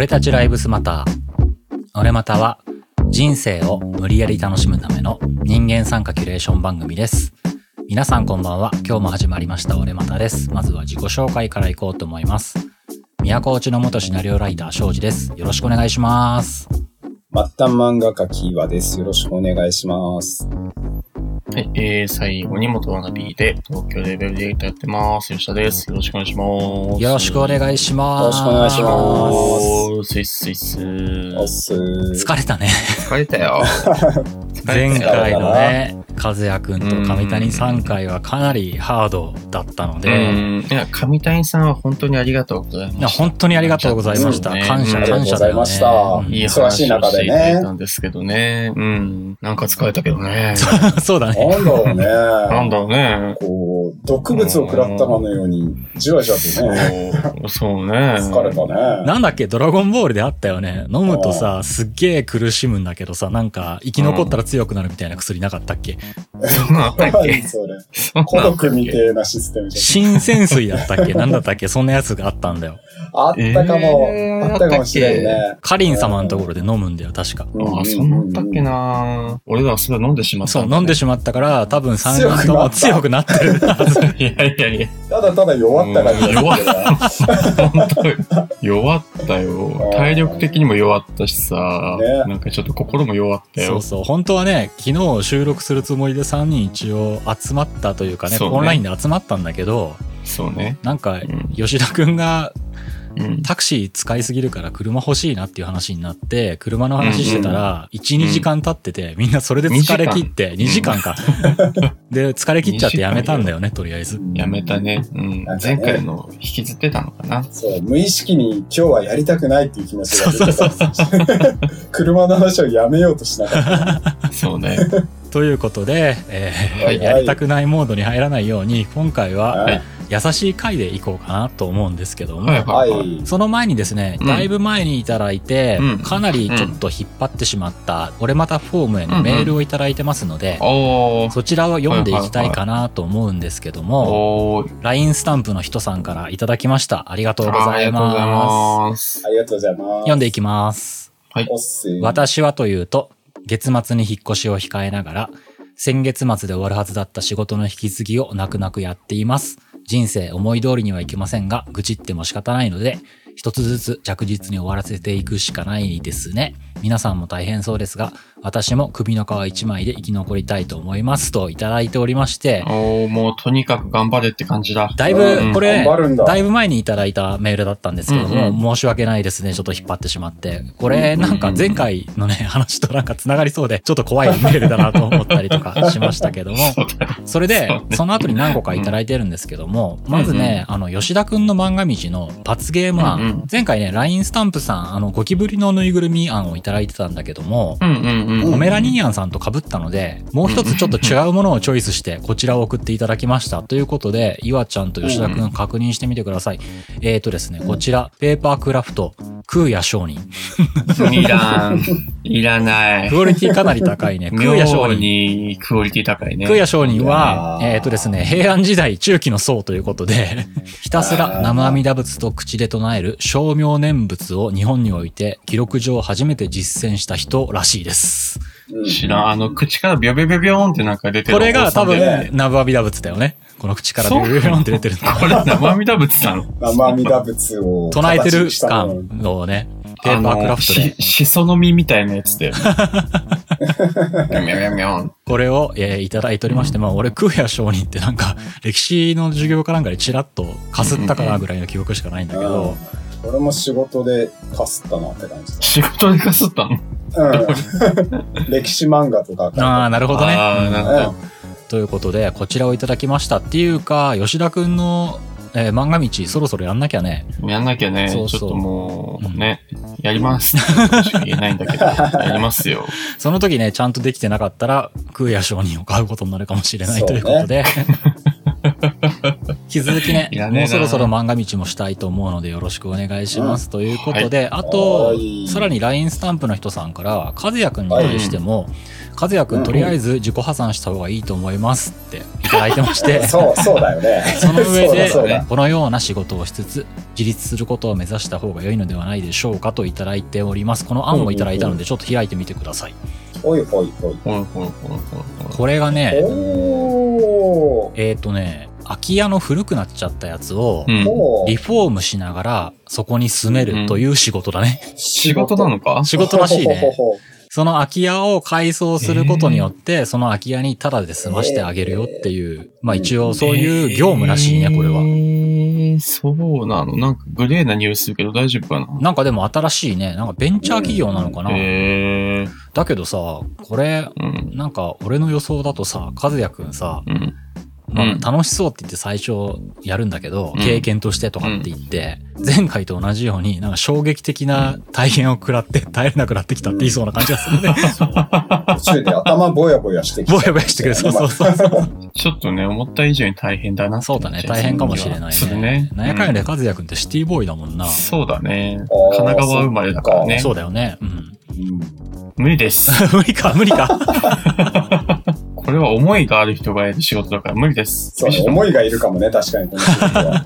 俺たちライブスマター。俺または人生を無理やり楽しむための人間参加キュレーション番組です。皆さんこんばんは。今日も始まりました俺またです。まずは自己紹介からいこうと思います。宮古内の元シナリオライター庄司です。よろしくお願いします。末端漫画家キーワです。よろしくお願いします。はい、えー、最後に元ワナビーで東京でウェブディレクターやってます。吉田です。よろしくお願いします。よろしくお願いします。よろしくお願いしますおー、スイススイス。疲れたね。疲れたよ。前回のね、和也くんと上谷3回はかなりハードだったのうで、ん。いや、上谷さんは本当にありがとうございました。いや、本当にありがとうございました。感謝、うん感謝だよね。いましたうんいい忙しい話を中でねしていただいたんですけどね。うん。なんか疲れたけどね。そうだね。なんだろうね。なんだろうね。こう、毒物を食らったかのように、じわじわとね、そう、ね。疲れたね。なんだっけ、ドラゴンボールであったよね。飲むとさ、すっげえ苦しむんだけどさ、なんか、生き残ったら強くなるみたいな薬なかったっけ？そんなんあったっけ？何それ。孤なんあったっけ独みてえなシステムじ新潜水だったっけ？なんだったっけ？そんなやつがあったんだよ。ゃん。あったかも、えーあったかもしれんね。カリン様のところで飲むんだよ、確か。ああ、そんなんあったっけな俺らはそれ飲んでしまったそう、んだね飲んでしまったから、多分3人とも強強くなってるはず。いやいやいや、ただただ弱った感じだけどね。本当弱ったよ。体力的にも弱ったしさ、ねなんかちょっと心も弱ったよそう。そう。本当はね、昨日収録するつもりで3人一応集まったというかね、そうねオンラインで集まったんだけど、そうね。なんかん、吉田くんがうん。タクシー使いすぎるから車欲しいなっていう話になって、車の話してたら、1、2時間経ってて、みんなそれで疲れ切って、2 2時時間間か。で、疲れ切っちゃってやめたんだよね、とりあえず。やめたね。うん前回の引きずってたのかな？そう、無意識に今日はやりたくないっていう気持ちが出てた。車の話をやめようとしなかった。そうね。ということで、えーはいはいやりたくないモードに入らないように、今回ははい優しい回でいこうかなと思うんですけども、はいははいはい。い。その前にですね、うんだいぶ前にいただいて、うんかなりちょっと引っ張ってしまった、俺またフォームへのメールをいただいてますので、おー。そちらを読んでいきたいかなと思うんですけども。LINE スタンプの人さんからいただきました。ありがとうございます。ありがとうございます。読んでいきます。おっすー。私はというと、月末に引っ越しを控えながら、先月末で終わるはずだった仕事の引き継ぎを泣く泣くやっています。人生思い通りにはいけませんが、愚痴っても仕方ないので、一つずつ着実に終わらせていくしかないですね。皆さんも大変そうですが、私も首の皮一枚で生き残りたいと思いますといただいておりまして、おー、もうとにかく頑張れって感じだ。だいうんぶこれ、だ。だいぶ前にいただいたメールだったんですけども、うん申し訳ないですね。ちょっと引っ張ってしまって。これなんか前回のね、話となんか繋がりそうで、ちょっと怖いメールだなと思ったりとかしましたけども、それでその後に何個かいただいてるんですけども、まずね、あの、吉田くんの漫画道の罰ゲーム案、前回ね、LINE スタンプさん、あの、ゴキブリのぬいぐるみ案をいただいてたんだけども、うん。ポメラニーアンさんと被ったので、もう一つちょっと違うものをチョイスして、こちらを送っていただきました。ということで、岩ちゃんと吉田くん確認してみてください。えーとですね、こちら、ペーパークラフト、空也商人。いらん。いらないク。オリティかなり高いね。空也商妙人。にクオリティ高いね。空也商人は、えーとですね、平安時代中期の僧ということで、ひたすら生阿弥陀仏と口で唱える称名念仏を日本において記録上初めて実践した人らしいです。うん知らん。あの、口からビョビョビョビョーンってなんか出てる。これが多分お坊さんだよね、生阿弥陀仏だよね。この口からビュービュービューンって出てるの。これ生阿弥陀仏なの？生阿弥陀仏を唱えてる感のをね、ペーパークラフトでし、しその実みたいなやつだよね。ミョミョミョミョン。これを、えーいただいておりまして、まあ俺、空也上人ってなんか、歴史の授業かなんかでチラッとかすったかなぐらいの記憶しかないんだけど、俺も仕事でかすったなって感じ仕事でかすったの？だ。うん。歴史漫画とかああ、なるほどね。ああ、なんか、ということで、こちらをいただきましたっていうか、吉田くんの、えー漫画道そろそろやんなきゃね。やんなきゃね、そうそう。ちょっともうんう、ね、やります。言えないんだけど、やりますよ。その時ね、ちゃんとできてなかったら、空也商人を買うことになるかもしれないということで、引き続きねもうそろそろ漫画道もしたいと思うのでよろしくお願いします。ということで、あとはい、さらに LINE スタンプの人さんから、和也くんに対しても、和也くんとりあえず自己破産した方がいいと思いますって いただいてまして、そう、そうだよね。その上でこのような仕事をしつつ、自立することを目指した方が良いのではないでしょうかといただいております。この案をいただいたので、ちょっと開いてみてください。ほいほいほい。ほいほいほいほいほい。これがね。えっ、とね、空き家の古くなっちゃったやつをリフォームしながら、そこに住めるという仕事だね。仕事なのか？仕事らしいね。その空き家を改装することによって、その空き家にタダで済ましてあげるよっていう、まあ一応そういう業務らしいね、これは。えー、そうなの？なんかグレーな匂いするけど大丈夫かな？なんかでも新しいね、なんかベンチャー企業なのかな。へえー。だけどさ、これ、うん。なんか俺の予想だとさ、和也くんさ、うん。まうんあ楽しそうって言って最初やるんだけど、うん経験としてとかって言って、前回と同じようになんか衝撃的な体験を食らって耐えれなくなってきたって言いそうな感じがするね。途中で頭ぼやぼやしてきた。ぼやぼやしてくる。そうそうそう。ちょっとね、思った以上に大変だなそうだね、大変かもしれないねね。。なんやかんやで和也くんってシティボーイだもんな。そうだね。神奈川生まれだからね。そうだよね。うん。うん無理です。無理か、無理か。これは思いがある人がやる仕事だから無理です。そうね、思いがいるかもね、確かにこの仕事は。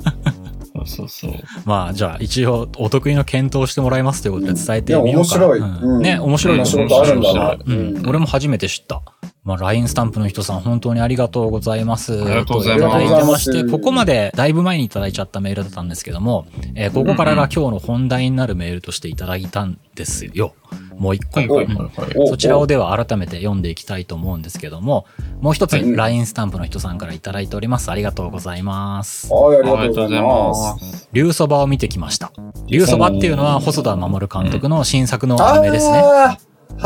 そうそうそう。まあ、じゃあ、一応、お得意の検討してもらいますということで伝えてみようか。面白い。うんうんね、面白いとあるんだな。うん、俺も初めて知った。まあ、LINE スタンプの人さん、本当にありがとうございます。ありがとうございますといただいてまして、ここまでだいぶ前にいただいちゃったメールだったんですけども、えーここからが今日の本題になるメールとしていただいたんですよ。もう一個。はいはいはいうんはい。おそちらをでは改めて読んでいきたいと思うんですけども、もう一つはい LINE スタンプの人さんからいただいております。ありがとうございます。はい、ありあがとうございま。ますす。竜そばを見てきました。竜そばっていうのは細田守監督の新作のアニメですね。は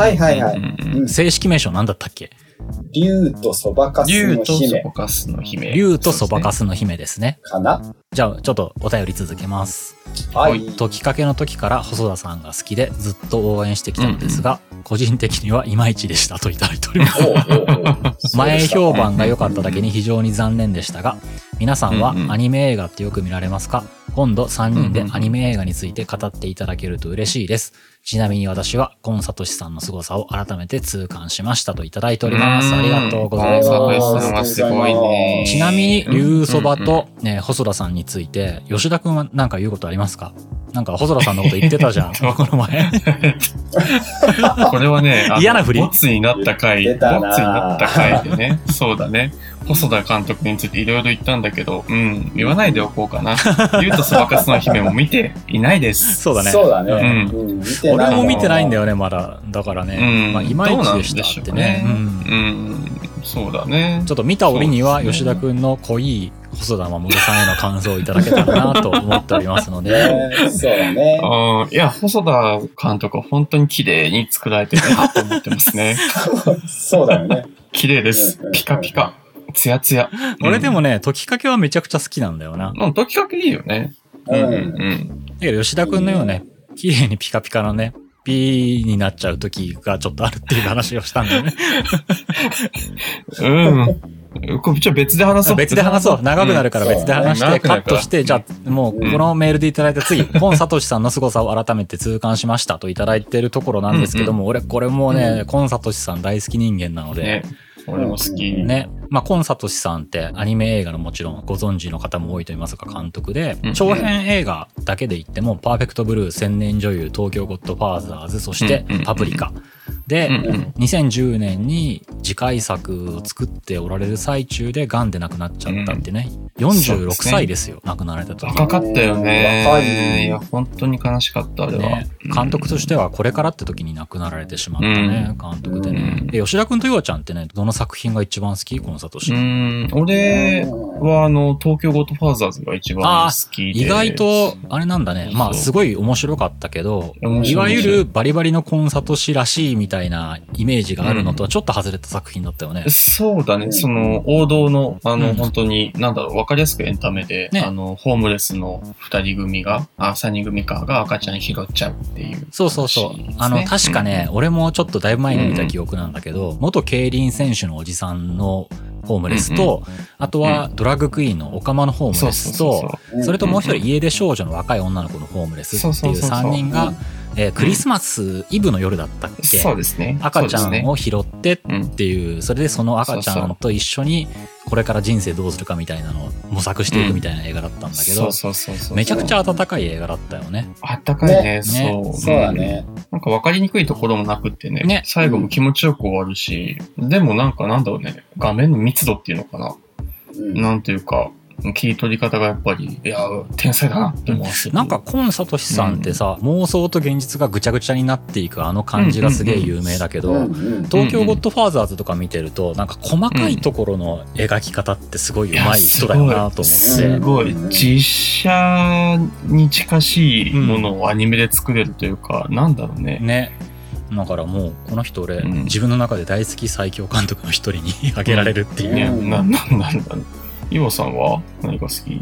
いはいはい。正式名称なんだったっけ？竜とそばかす竜とその姫ばかすの姫。竜とそばかすの姫ですね。かなじゃあ、ちょっとお便り続けます。はい。解きかけの時から細田さんが好きでずっと応援してきたのですが、個人的にはいまいちでしたといただいております。前評判が良かっただけに非常に残念でしたが、皆さんはうんうんアニメ映画ってよく見られますか？今度3人でアニメ映画について語っていただけると嬉しいです。ちなみに私は、コンサトシさんの凄さを改めて痛感しましたといただいております。ありがとうございコンサトシます。さんはすごいね。ちなみに、竜そばと、ね、細田さんについて、吉田くんは何か言うことありますか？なんか細田さんのこと言ってたじゃん、この前。これはね、嫌な振り？ボツになった回、ボツにななった回でね、そうだね。細田監督についていろいろ言ったんだけど、うん、言わないでおこうかな。竜とそばかすの姫も見ていないです。そうだね。そうだね。ううん。俺も見てないんだよ。よね、まだ。だからうね。ん。まあ、いまいちでしたってね。どうねうん、そうだねちょ。っと見た折には、吉田くんの濃い細田守さんへの感想をいただけたらなと思っておりますので。ね そうだね。いや、細田監督は本当に綺麗に作られてるなと思ってますね。そうだよね。綺麗ですうんうん。ピカピカ。ツヤツヤ。ね、俺でもね、解きかけはめちゃくちゃ好きなんだよな。うん、時かけいいよね。ううん、うん、ん。だけど吉田くんのようね、綺麗にピカピカのね、ピーになっちゃう時がちょっとあるっていう話をしたんだよね。うん。うん。これ、ちょ、別で話そう。別で話そう。長くなるから別で話して、うんカットして、じゃあ、もう、このメールでいただいた次、ポンサトシさんの凄さを改めて痛感しましたといただいてるところなんですけども、俺、これもうね、コンサトシさん大好き人間なので、ね。俺も好き。ね。まあ、コンサトシさんってアニメ映画のもちろんご存知の方も多いと思いますが監督でうん、長編映画だけで言っても、パーフェクトブルー、千年女優、東京ゴッドファーザーズ、そしてパプリカ。で、うんうん2010年に次回作を作っておられる最中で癌で亡くなっちゃったってね。そう46ですね歳ですよ、亡くなられた時。若かったよね。若いいや、本当に悲しかった、あれは。ね、監督としてはこれからって時に亡くなられてしまったね、監督でねうん。で、吉田くんとようちゃんってね、どの作品が一番好き？コンサトシう。ん、俺は、あの、東京ゴッドファーザーズが一番好きで。意外と、あれなんだね。まあ、すごい面白かったけど、いいわゆるバリバリのコンサトシらしいみたいなイメージがあるのとはちょっと外れた作品だったよね。そうだね。その、王道の、あの、うん本当に、なんだろう、わかりやすくエンタメで、ねあの、ホームレスの二人組が、あ、三人組かが赤ちゃん拾っちゃうっていう。そうそうそう。あの、確かね、俺もちょっとだいぶ前に見た記憶なんだけど、元競輪選手のおじさんのホームレスと、あとはドラッグクイーンのオカマのホームレスと、うんそれともう一人家出少女の若い女の子のホームレスっていうそうそうそうそう。3人がうん、えークリスマスイブの夜だったっけ？そうですね。赤ちゃんを拾ってうんっていう、それでその赤ちゃんと一緒にこれから人生どうするかみたいなのを模索していくみたいな映画だったんだけど、そうそうそうそう。めちゃくちゃ温かい映画だったよね。あったかいね、ねそう。そうだね。なんか分かりにくいところもなくってね、ね最後も気持ちよく終わるし、でもなんかなんだろうね、画面の密度っていうのかな。うんなんていうか、切り取り方がやっぱり、いや、天才だなって思わせる。なんか、コンサトシさんってさ、妄想と現実がぐちゃぐちゃになっていくあの感じがすげえ有名だけど、うんうん東京ゴッドファーザーズとか見てると、なんか細かいところの描き方ってすごい上手い人だよなと思って。すごい、実写に近しいものをアニメで作れるというか、なんだろうね。ね。だからもう、この人俺、うん自分の中で大好き最強監督の一人に 挙げられるっていう。ね、うんなんなんなんだろう。イオさんは？何が好き？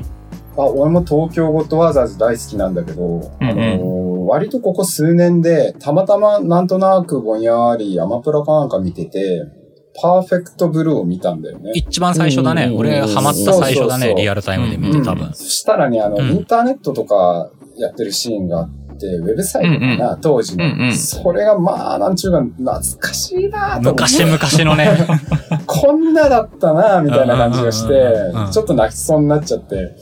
あ、俺も東京ゴッドワーザーズ大好きなんだけど、うんうんあのー割とここ数年で、たまたまなんとなくぼんやりアマプラかなんか見てて、パーフェクトブルーを見たんだよね。一番最初だね。うん俺、ハマった最初だそうそうそうね。リアルタイムで見て多分。そしたらね、あの、うんインターネットとかやってるシーンがあって、ウェブサイトかな、当時の、うんうんそれがまあ、なんちゅうか、懐かしいなと思って。昔々のね。こんなだったなみたいな感じがしてちょっと泣きそうになっちゃって。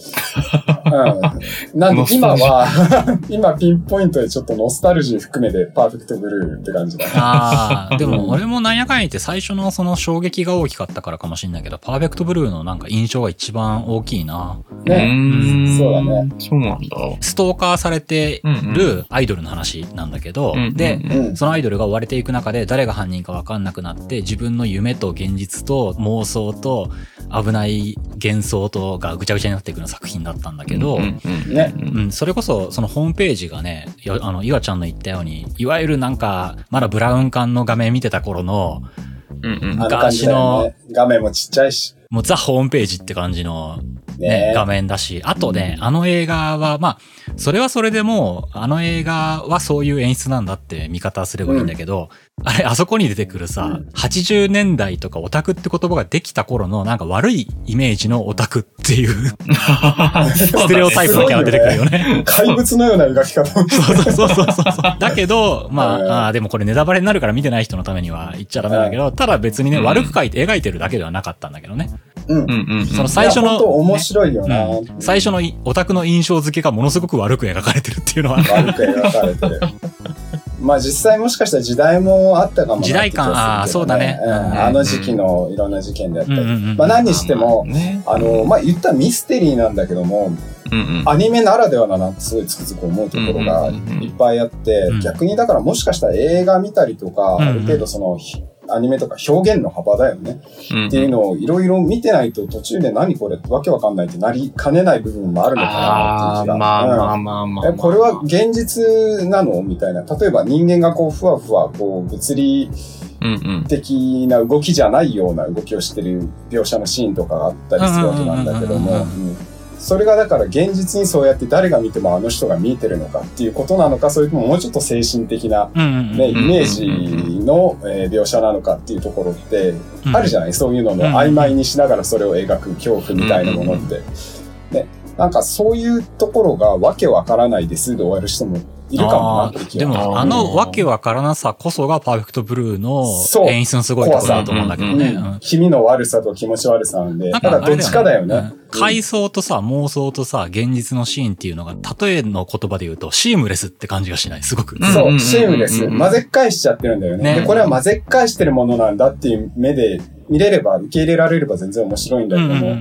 うん。なんで今は、今ピンポイントでちょっとノスタルジー含めてパーフェクトブルーって感じだね。ああ、でも俺もなんやかんや言って最初のその衝撃が大きかったからかもしれないけど、パーフェクトブルーのなんか印象が一番大きいな。うね。ーんそうだね。そうなんだ。ストーカーされてうんるアイドルの話なんだけど、うんで、うんうん。そのアイドルが追われていく中で誰が犯人か分かんなくなって自分の夢と現実と妄想と危ない幻想とがぐちゃぐちゃになっていくような作品だったんだけど、うんうんねうん、それこそ、そのホームページがね、よあの、岩ちゃんの言ったように、いわゆるなんか、まだブラウン管の画面見てた頃の、うんうんあの。画面もちっちゃいし。もうザ・ホームページって感じの、ね。ね画面だし、あとね、あの映画は、まあ、それはそれでもう、あの映画はそういう演出なんだって見方すればいいんだけど、あれ、あそこに出てくるさ、うん。80年代とかオタクって言葉ができた頃のなんか悪いイメージのオタクっていうステレオタイプのキャラ出てくるよね。怪物のような描き方を。そうそうそうそうそう。だけど、まうん。あ、あーでもこれネタバレになるから見てない人のためには言っちゃダメだけど、ただ別にね、うん。悪く描いて描いてるだけではなかったんだけどね。うん。うんうんうん。その最初の面白いよな。うん最初のいオタクの印象付けがものすごく悪く描かれてるっていうのは、悪く描かれてる。まあ実際もしかしたら時代もあったかもなって時代感あーそうだねうんうんあの時期のいろんな事件であったり。うんうんうんまあ何にしても、ね。あの、まあ言ったらミステリーなんだけども、うんうん。アニメならではだなってすごいつくづく思うところがうんうんうんうんいっぱいあってうん、逆にだからもしかしたら映画見たりとか、うんうんある程度その、ひアニメとか表現の幅だよね。うんっていうのをいろいろ見てないと途中で何これわけわかんないってなりかねない部分もあるのかなっていう気が。まあまあうんまあまあ。えこれは現実なのみたいな。例えば人間がこう、ふわふわ、こう、物理。的な動きじゃないような動きをしてる描写のシーンとかがあったりするわけなんだけども、うんうんそれがだから現実にそうやって誰が見てもあの人が見えてるのかっていうことなのか、それとももうちょっと精神的な、ね、イメージの、えー描写なのかっていうところって、あるじゃない？そういうのの曖昧にしながらそれを描く恐怖みたいなものって。ね、なんかそういうところがわけわからないですで終わる人もいるかもなでも、あのわけわからなさこそがパーフェクトブルーのそう。演出のすごいところだと思うんだけどね。うんうん。気味の悪さと気持ち悪さなんで、なだからどっちかだよね。うん。回想とさ、妄想とさ、現実のシーンっていうのが、例えの言葉で言うと、シームレスって感じがしない。すごく。うんそう、シームレス。うん混ぜっ返しちゃってるんだよね。ねで、これは混ぜっ返してるものなんだっていう目で見れれば、受け入れられれば全然面白いんだけども、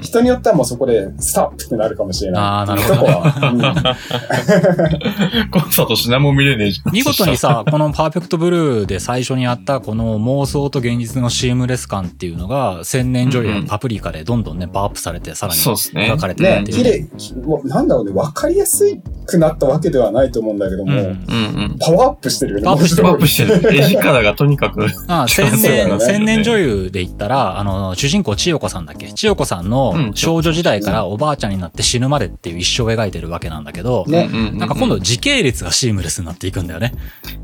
人によってはもうそこでストップってなるかもしれない。あーなるほどとこは。コンサートしなも見れねえじゃん。見事にさ、このパーフェクトブルーで最初にあったこの妄想と現実のシームレス感っていうのが、千年女優のパプリカでどんどんね、パワーアップされて、さらにそうですね描かれてるねっ、ていう綺麗、きもうなんだろうね、わかりやすくなったわけではないと思うんだけども、うんうんうん。パワーアップしてるよね。パワーアップしてる。絵力がとにかく。ああ、千年女優で言ったら、あの、主人公千代子さんだっけ？千代子さんのうん少女時代からおばあちゃんになって死ぬまでっていう一生を描いてるわけなんだけど、ねなんか今度時系列がシームレスになっていくんだよね。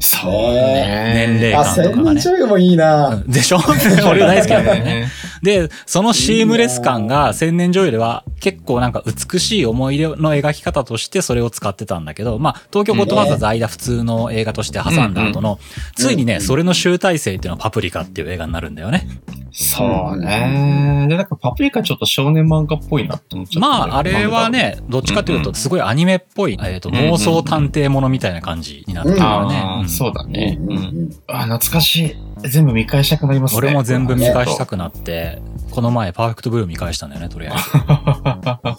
そうね。あ、年齢感と千年かがね。女優もいいな、でしょ？俺大好きなんだよね。で、そのシームレス感が千年女優では結構なんか美しい思い出の描き方としてそれを使ってたんだけど、まあ、東京ゴッドファーザーズ間普通の映画として挟んだ後の、ついにね、それの集大成っていうのはパプリカっていう映画になるんだよね。そうね。で、なんかパプリカちょっと少年漫画っぽいなって思っちゃった。まあ、あれはね、どっちかというと、すごいアニメっぽい、えっと、妄想探偵ものみたいな感じになってるからね。そうだね。うんあ、懐かしい。全部見返したくなりますね。俺も全部見返したくなって、この前、パーフェクトブルー見返したんだよね、とりあえず。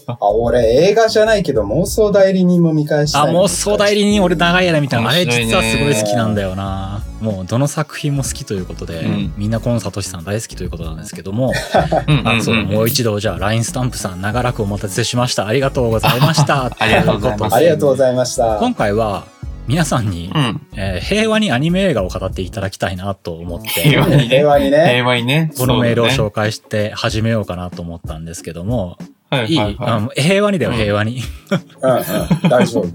あ、俺映画じゃないけど妄想代理人も見返したあ、い。妄想代理人俺長い間見たの。あれ実はすごい好きなんだよな。もうどの作品も好きということで、うんみんなコンサトシさん大好きということなんですけども、あそう、もう一度じゃあ LINE スタンプさん長らくお待たせしました。ありがとうございました。ありがとうございますありがとうございました。今回は皆さんに、うん。えー平和にアニメ映画を語っていただきたいなと思って、平和にね平和にね。このメールを紹介して始めようかなと思ったんですけども、だねはいいい、はいはあの平和にだよ、うん平和に。うんうん。大丈夫。い。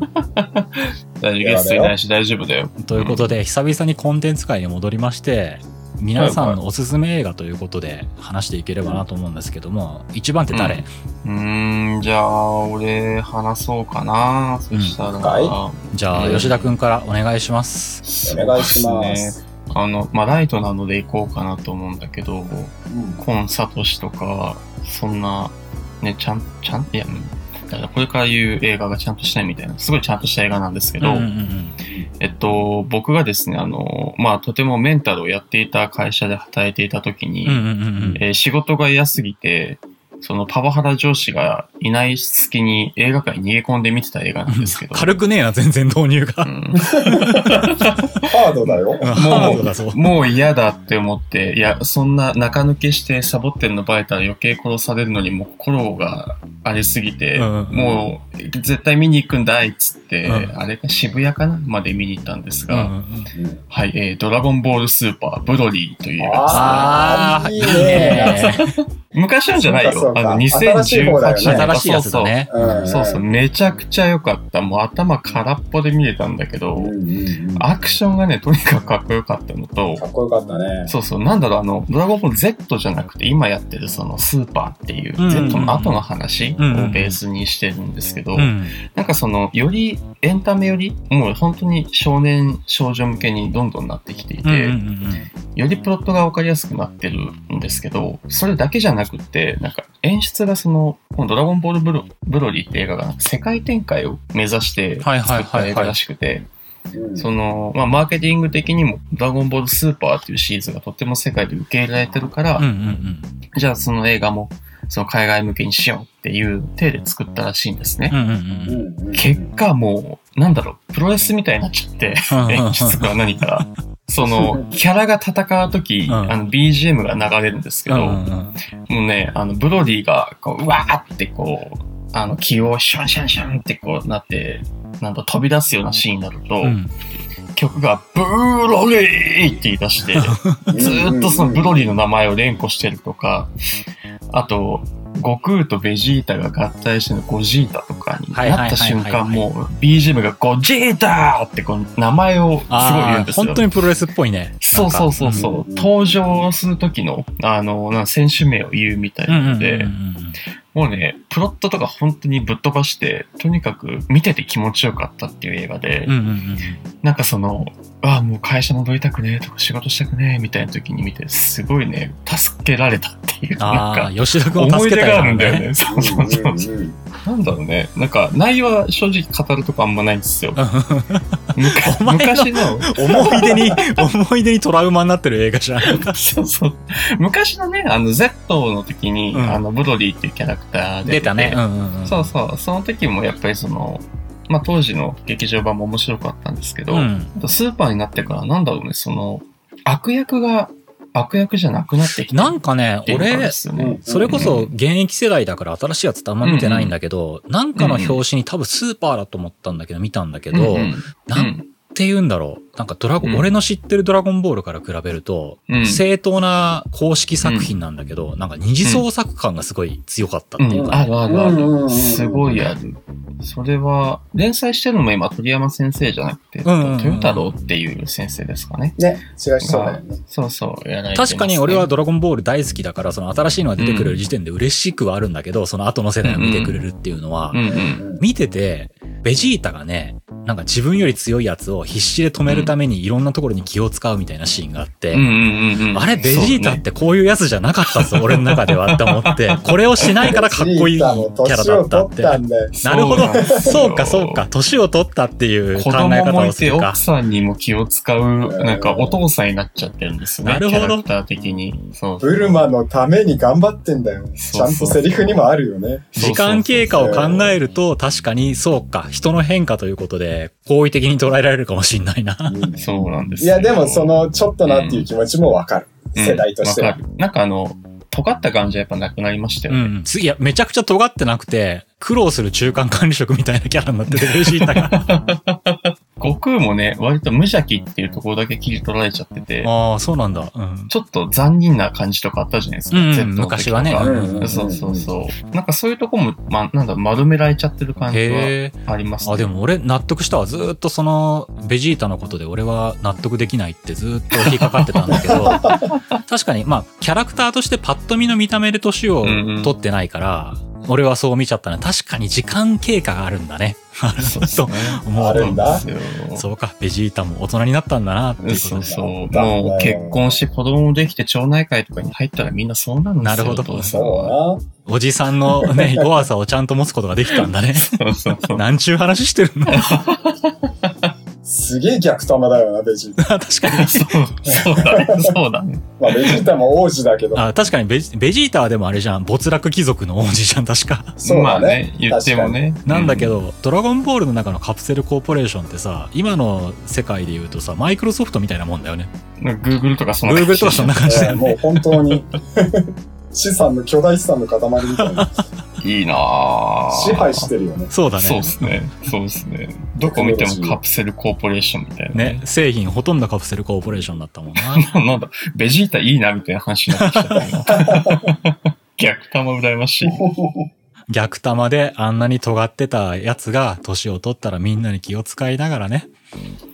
大丈夫。ゲストいないし大丈夫だよ。ということで、久々にコンテンツ界に戻りまして、皆さんのおすすめ映画ということで話していければなと思うんですけども、一番って誰、うんん、じゃあ、俺、話そうかな。そしたら、はじゃあ、うん吉田くんからお願いします。お願いしますす。ね。あの、まあ、ライトなので行こうかなと思うんだけど、うんコンサトシとか、そんな、ね、ちゃん、ちゃん、いや、うん。だからこれから言う映画がちゃんとしないみたいな、すごいちゃんとした映画なんですけど、うんうんうん。えっと、僕がですね、あの、まあ、とてもメンタルをやっていた会社で働いていた時に、うんうんうんうん。えー仕事が嫌すぎて、そのパワハラ上司がいない隙に映画館に逃げ込んで見てた映画なんですけど。軽くねえな、全然導入が。うんハードだよ。ハードだそう。もう嫌だって思って、いや、そんな中抜けしてサボってるのバレたら余計殺されるのにもう心がありすぎて、うんうんもう絶対見に行くんだいっつって、うんあれが渋谷かなまで見に行ったんですが、はい、えードラゴンボールスーパー、ブロリーという映画ですね。あー、いいね。昔のじゃないよ。あの、新しい方だよね。2018年。新しいやつだね。うん。そうそう、めちゃくちゃ良かった。もう頭空っぽで見れたんだけど、アクションがね、とにかくかっこよかったのと、かっこよかったね。そうそう、なんだろう、あの、ドラゴンボール Z じゃなくて、今やってるそのスーパーっていう、うん。Z の後の話うん。をベースにしてるんですけど、うん。なんかその、よりエンタメより、もう本当に少年少女向けにどんどんなってきていて、よりプロットがわかりやすくなってるんですけど、それだけじゃなくって、なんか演出がその、このドラゴンボールブロブロリーって映画が世界展開を目指してはい作はいはいはい。った映画らしくて、うん。その、まあ、マーケティング的にも、ドラゴンボールスーパーっていうシリーズがとっても世界で受け入れられてるから、うんうんうん。じゃあその映画も、その海外向けにしようっていう体で作ったらしいんですね。うんうんうん。うんうんうん。結果もう、なんだろう、プロレスみたいになっちゃって、うん。演出か何か。その、キャラが戦うとき、うん。あの、BGM が流れるんですけど、うんうんうん。もうね、あの、ブロディが、こう、うわーってこう、あの、気をシャンシャンシャンってこうなって、なんと飛び出すようなシーンになると、うん。曲が、ブロリーって言い出して、ずーっとそのブロリーの名前を連呼してるとか、あと、悟空とベジータが合体してのゴジータとかになった瞬間もう BGM がゴジータってこう名前をすごい言うんですよ。本当にプロレスっぽいね。そうそうそうそう、うん登場する時の、あの、な選手名を言うみたいなので、もうね、プロットとか本当にぶっ飛ばして、とにかく見てて気持ちよかったっていう映画で、なんかその、ああ、もう会社戻りたくねえとか仕事したくねえみたいな時に見て、すごいね、助けられたっていう、なんああ、か、吉田君を思い出助けたよがあるんだよね。ね。そうそうそう。なんだろうね。なんか、内容は正直語るとこあんまないんですよ。昔の、思い出に、思い出にトラウマになってる映画じゃん。そうそう。昔のね、あの、Z の時に、うんあの、ブロリーっていうキャラクターで出たね。うんうんうん。そうそう。その時もやっぱりその、まあ、当時の劇場版も面白かったんですけど、うん。スーパーになってからなんだろうね、その、悪役が悪役じゃなくなってきてなんかね俺。それこそ現役世代だから新しいやつってあんま見てないんだけど、なんかの表紙に多分スーパーだと思ったんだけど、見たんだけど、うんなんて言うんだろう。なんかドラゴン、うん俺の知ってるドラゴンボールから比べると、うん正当な公式作品なんだけど、なんか二次創作感がすごい強かったっていうか、あるあるあうんうんうんうんる。すごいある。それは、連載してるのも今、鳥山先生じゃなくて、うんうんうん豊太郎っていう先生ですかね。ね、違うね。そうそう、やらね確かに俺はドラゴンボール大好きだから、その新しいのが出てくれる時点で嬉しくはあるんだけど、その後の世代を見てくれるっていうのは、うんうん。見てて、ベジータがね、なんか自分より強いやつを必死で止めるためにいろんなところに気を使うみたいなシーンがあって。あれ、ベジータってこういうやつじゃなかったぞ、俺の中ではって思って、これをしないからかっこいいキャラだったって。年を取ったんだよ。なるほどそうか、そうか。年を取ったっていう考子え方供もいて、をするか奥。さんにも気を使う、なんかお父さんになっちゃってるんですよね。なるほどキャラクター的に。そう。ブルマのために頑張ってんだよ。ちゃんとセリフにもあるよね。時間経過を考えると、確かにそうか。人の変化ということで、好意的に捉えられるかもしんないな。うん そうなんですよいや、でもその、ちょっとなっていう気持ちもわかる。うん世代としてはわか。るなんかあの、尖った感じはやっぱなくなりましたよね。うん。いや、めちゃくちゃ尖ってなくて、苦労する中間管理職みたいなキャラになってて、ベジータが。悟空もね、割と無邪気っていうところだけ切り取られちゃってて、ああ、そうなんだ。うん。ちょっと残忍な感じとかあったじゃないですか。うんうん Z の時とか昔はねうんうんそうそうそう。なんかそういうとこも、まあ、なんだ、丸められちゃってる感じはへえ。ありますね。あ、でも俺納得したわ。ずーっとその、ベジータのことで俺は納得できないってずーっと引っかかってたんだけど、確かに、まあ、キャラクターとしてパッと見の見た目で年を取ってないから、俺はそう見ちゃったね。確かに時間経過があるんだね。そうですね。思うあるんだそうか、ベジータも大人になったんだな、っていうことで。そうそう。もう結婚して子供もできて町内会とかに入ったらみんなそうなんですよ。なるほどそう。おじさんのね、弱さをちゃんと持つことができたんだね。そうそうそう。なんちゅう話してるのすげえ逆玉だよな、ベジータ。確かに。そう、そうだね。そうだね。まあ、ベジータも王子だけど。あ確かにベジベジータはでもあれじゃん。没落貴族の王子じゃん、確か。そうだねまあね、言ってもね。なんだけど、ドラゴンボールの中のカプセルコーポレーションってさ、今の世界で言うとさ、マイクロソフトみたいなもんだよね。うん、Google とかそんな感じ Google とかそんな感じだよね。えーもう本当に、資産の、巨大資産の塊みたいな。いいなぁ。支配してるよね。そうだね。そうですね。そうですね。どこ見てもカプセルコーポレーションみたいなね、製品ほとんどカプセルコーポレーションだったもんな。ね。なんだ、ベジータいいなみたいな話になってきたけど。逆玉羨ましい。逆玉であんなに尖ってたやつが年を取ったらみんなに気を使いながらね、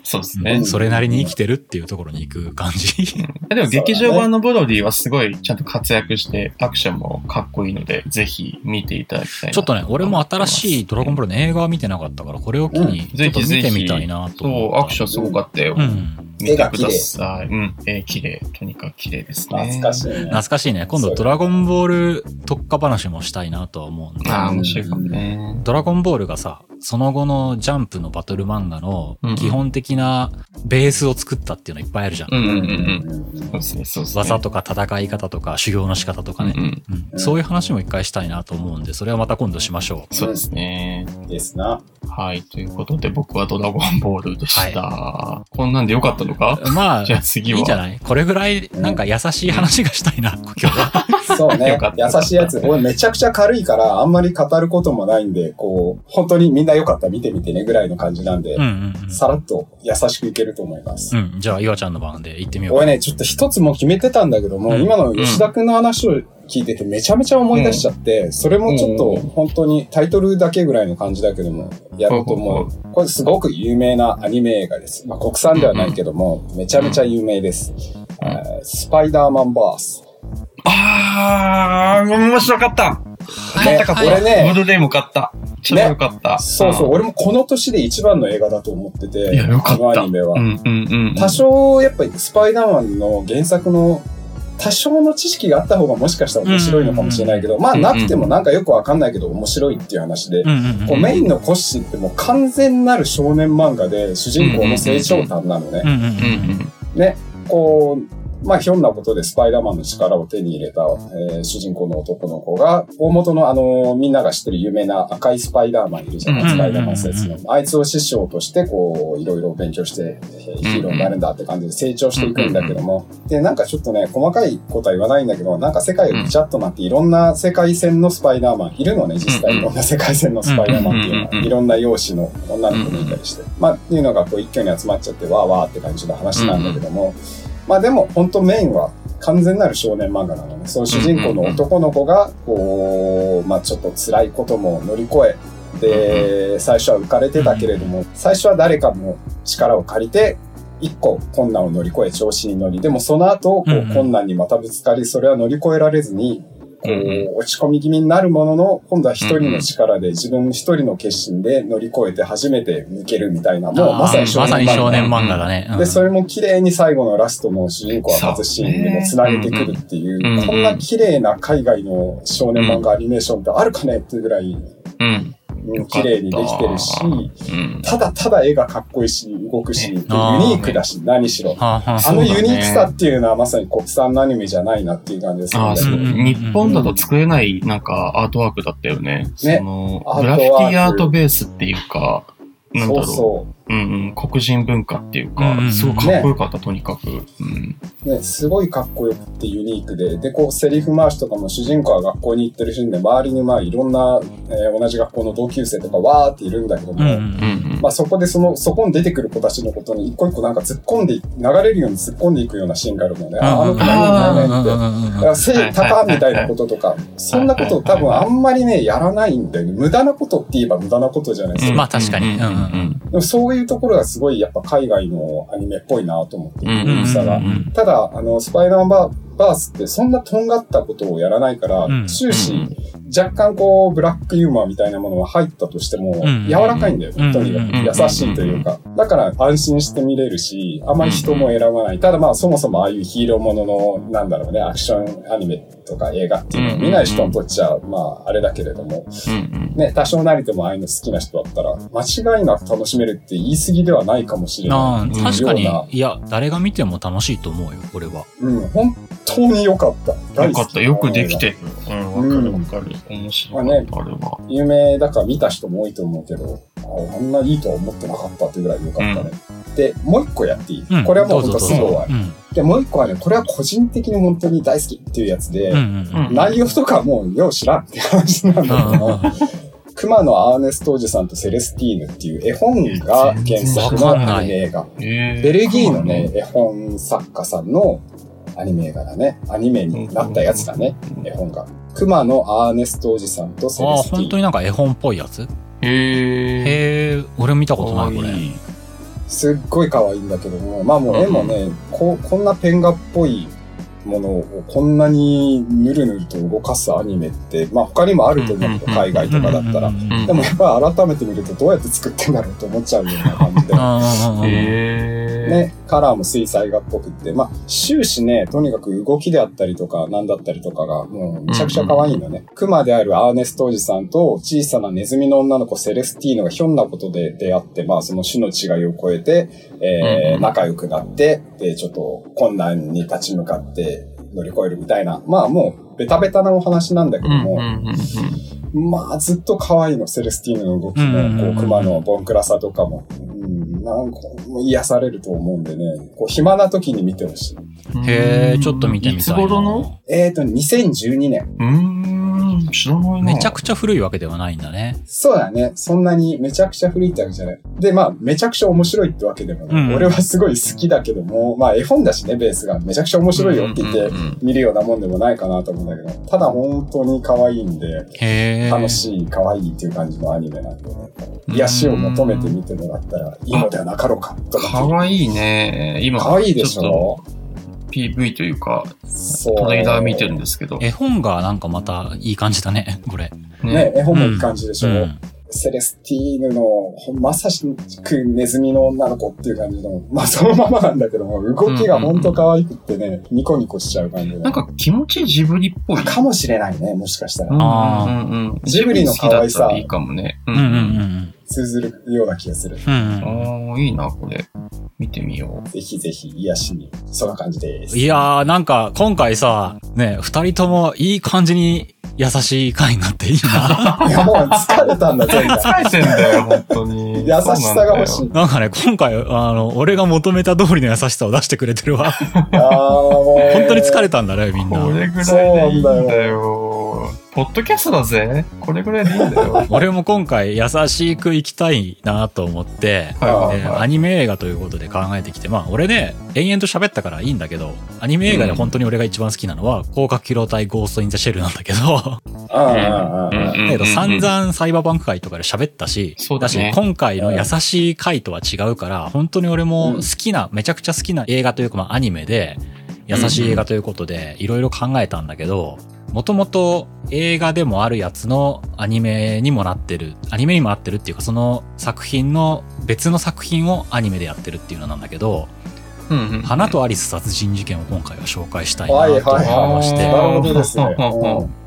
そうですねうん。それなりに生きてるっていうところに行く感じ。でも劇場版のブロディはすごいちゃんと活躍して、アクションもかっこいいので、ぜひ見ていただきたいなちょっとね、俺も新しいドラゴンボールの映画は見てなかったから、これを機にちょっと見てみたいなと思そう。アクションすごかったよ。うん。見てください。うん、えー、綺麗。とにかく綺麗ですね。懐かしいね。懐かしいね。今度ドラゴンボール特化話もしたいなとは思うんで。ああ、面白いかもね。ドラゴンボールがさ、その後のジャンプのバトル漫画のうん基本的なベースを作ったっていうのいっぱいあるじゃん。うんうんうんうん。うんそうですね、そうですね。技とか戦い方とか修行の仕方とかね、うんうん。うんそういう話も一回したいなと思うんで、それはまた今度しましょそうですね。ですな。はい。ということで、僕はドラゴンボールでした。こんなんでよかったのか？う。まあ、じゃあ次は。いいんじゃない？これぐらいなんか優しい話がしたいな、今日は。そうねよかっ。た優しいやつ。俺めちゃくちゃ軽いから、あんまり語ることもないんで、こう、本当にみんなよかったら見てみてねぐらいの感じなんでうん、うんうん。さらっと優しくいけると思います。うん、じゃあ、岩ちゃんの番で行ってみようか。俺ね、ちょっと一つも決めてたんだけども、うん今の吉田くんの話を聞いててめちゃめちゃ思い出しちゃって、それもちょっとうん本当にタイトルだけぐらいの感じだけども、やろうと思う。これすごく有名なアニメ映画です。まあ国産ではないけども、めちゃめちゃ有名です。スパイダーマンバース。あー、面白かった。買った買った。俺ねブルーレイも買った。超よかった。そうそう、俺もこの年で一番の映画だと思ってて、いや、よかった。このアニメは。うんうんうん。多少、やっぱりスパイダーマンの原作の多少の知識があった方がもしかしたら面白いのかもしれないけど、まあうんなくてもなんかよくわかんないけど面白いっていう話で、うんうんうん。こうメインのコッシーってもう完全なる少年漫画で主人公の成長譚なのね。うんうんうんうんうん。ね、こう、まあひょんなことでスパイダーマンの力を手に入れた、えー主人公の男の子が、大元のあの、みんなが知ってる有名な赤いスパイダーマンいるじゃない、うん。スパイダーマン説の。あいつを師匠として、こう、いろいろ勉強して、えーヒーローになるんだって感じで成長していくんだけども、で、なんかちょっとね、細かいことは言わないんだけど、なんか世界がぐちゃっとなっていろんな世界線のスパイダーマンいるのね、実際。いろんな世界線のスパイダーマンっていうのは、うんうんうん。いろんな容姿の女の子もいたりして。まあ、っていうのがこう一挙に集まっちゃって、わーわーって感じの話なんだけども、まあでも、本当メインは完全なる少年漫画なのね。その主人公の男の子が、こう、まあちょっと辛いことも乗り越え、で、最初は浮かれてたけれども、最初は誰かの力を借りて、一個困難を乗り越え調子に乗り、でもその後、こう困難にまたぶつかり、それは乗り越えられずに、こう落ち込み気味になるものの、今度は一人の力で、自分一人の決心で乗り越えて初めて抜けるみたいな、もうまさに少まさ年漫画。に少年漫画だね。うんで、それも綺麗に最後のラストの主人公は初シーンにも繋げてくるっていう、こんな綺麗な海外の少年漫画アニメーションってあるかねっていうぐらい、うん。綺麗にできてるし、うん。ただただ絵がかっこいいし、動くし、でユニークだし、何しろ。はあのユニークさっていうのはまさに国産のアニメじゃないなっていう感じですああ、そう。うんうんうん日本だと作れない、なんか、アートワークだったよね。ねそのグラフィティアートベースっていうか、なんだろう。そうそうんうん。黒人文化っていうかうんうんう、んすごくかっこよかった、とにかく。うん。う。ね、すごいかっこよくてユニークで、で、こう、セリフ回しとかも主人公は学校に行ってるシーンで、周りにまあいろんな、えー同じ学校の同級生とかわーっているんだけども、うんうんうんうん。まあそこでその、そこに出てくる子たちのことに一個一個なんか突っ込んでい、流れるように突っ込んでいくようなシーンがあるので、ああの子何々何々って、あ背高みたいなこととか、そんなこと多分あんまりね、やらないんだよね。無駄なことって言えば無駄なことじゃないですか。まあ確かにうんうんうんでもそういうところがすごいやっぱ海外のアニメっぽいなと思って、うんユニークさがただ、あの、スパイダーバースってそんなとんがったことをやらないから、うん終始、若干こう、ブラックユーモアみたいなものが入ったとしても、ん柔らかいんだよね、うんとにかく。優しいというか。だから安心して見れるし、あまり人も選ばない。ただまあ、そもそもああいうヒーローものの、なんだろうね、アクションアニメとか映画っていうのを見ない人にとっちゃ、まあ、あれだけれども、うんうん。ね、多少なりともああいうの好きな人だったら、間違いなく楽しめるって言い過ぎではないかもしれない。確かにような、いや、誰が見ても楽しいと思うよ、俺は。うん、本当に良かった。大好きよかった。よくできてる。うん、わかうんるわかる。面白かまあねあれは。有名だから見た人も多いと思うけど、ああんないいとは思ってなかったっていうぐらい良かったね。で、もう一個やっていい、うん。これはもう本当すぐ終わる。うん。で、もう一個はね、これは個人的に本当に大好きっていうやつで、うんうんうん。内容とかはもうよう知らんって話なんだけども、熊野アーネストおじさんとセレスティーヌっていう絵本が原作のアニメ映画。えベルギーのね、絵本作家さんのアニメ映画だね。アニメになったやつだね、絵本が。熊野アーネストおじさんとセああ、レスティーヌ。本当になんか絵本っぽいやつ？へえ。俺見たことない、これ。すっごい可愛いんだけども、まあもう絵もね、こうこんなペン画っぽいものをこんなにぬるぬると動かすアニメって、まあ他にもあると思うけど、うん海外とかだったら。でもやっぱり改めて見るとどうやって作ってんだろうと思っちゃうような感じで。ね、カラーも水彩画っぽくって、まあ、終始ね、とにかく動きであったりとか、なんだったりとかが、もう、めちゃくちゃ可愛いのね。熊であるアーネストおじさんと、小さなネズミの女の子セレスティーノがひょんなことで出会って、まあ、その種の違いを超えて、えー仲良くなって、で、ちょっと困難に立ち向かって乗り越えるみたいな、まあ、もう、ベタベタなお話なんだけども、うんうんうんうん。まあ、ずっと可愛いの、セレスティーヌの動きも、うんうんうんこう、熊のボンクラさとかも、うん、なんか、もう癒されると思うんでね、こう、暇な時に見てほしい。へえ、ちょっと見てみたいな。いつ頃の？えーと、2012年。うーん、知らないな。めちゃくちゃ古いわけではないんだね。そうだね。そんなにめちゃくちゃ古いってわけじゃない。で、まあ、めちゃくちゃ面白いってわけでもない。うん俺はすごい好きだけども、まあ、絵本だしね、ベースが。めちゃくちゃ面白いよって言って見るようなもんでもないかなと思うんだけど、ただ本当に可愛いんで、へえ。楽しい、可愛いっていう感じのアニメなんでね。癒しを求めて見てもらったらいいのではなかろうか、とかか。わいいね。今、可愛いでしちょ PV というか。トレーラー見てるんですけど。絵本がなんかまたいい感じだね、これ。ね、絵本もいい感じでしょ。うんセレスティーヌの、まさしくネズミの女の子っていう感じの、まあそのままなんだけども、動きがほんと可愛くってね、ニコニコしちゃう感じで。なんか気持ちジブリっぽい。かもしれないね、もしかしたら。うんうんうんジブリの可愛さいいかもね。ううんうんうん通ずるような気がする。うん。うんああ、いいな、これ。見てみよぜひぜひ癒しに。そんな感じです。いやー、なんか今回さ、ね、二人ともいい感じに優しい回になっていいな。いや、もう疲れたんだ、前う。回。疲れてんだよ、本当に。優しさが欲しい。なんかね、今回、あの、俺が求めた通りの優しさを出してくれてるわ。あーもう。本当に疲れたんだね、みんな。これぐらいでいいんだよ。ポッドキャストだぜ。これぐらいでいいんだよ。俺も今回優しく行きたいなと思って、はいはいではい。アニメ映画ということで考えてきて、まあ俺ね、延々と喋ったからいいんだけど、アニメ映画で本当に俺が一番好きなのは、広角機動隊ゴースト・イン・ザ・シェルなんだけど、ああ、ああ、ああ。うん。うん。だけど散々サイバーバンク会とかで喋ったし、そうだね。し今回の優しい回とは違うから、本当に俺も好きな、めちゃくちゃ好きな映画というか、まあアニメで、優しい映画ということで、いろいろ考えたんだけど、もともと映画でもあるやつのアニメにもなってる、アニメにもなってるっていうか、その作品の別の作品をアニメでやってるっていうのなんだけど、うんうん。花とアリス殺人事件を今回は紹介したいはいなと思いましはいて、なるほどですね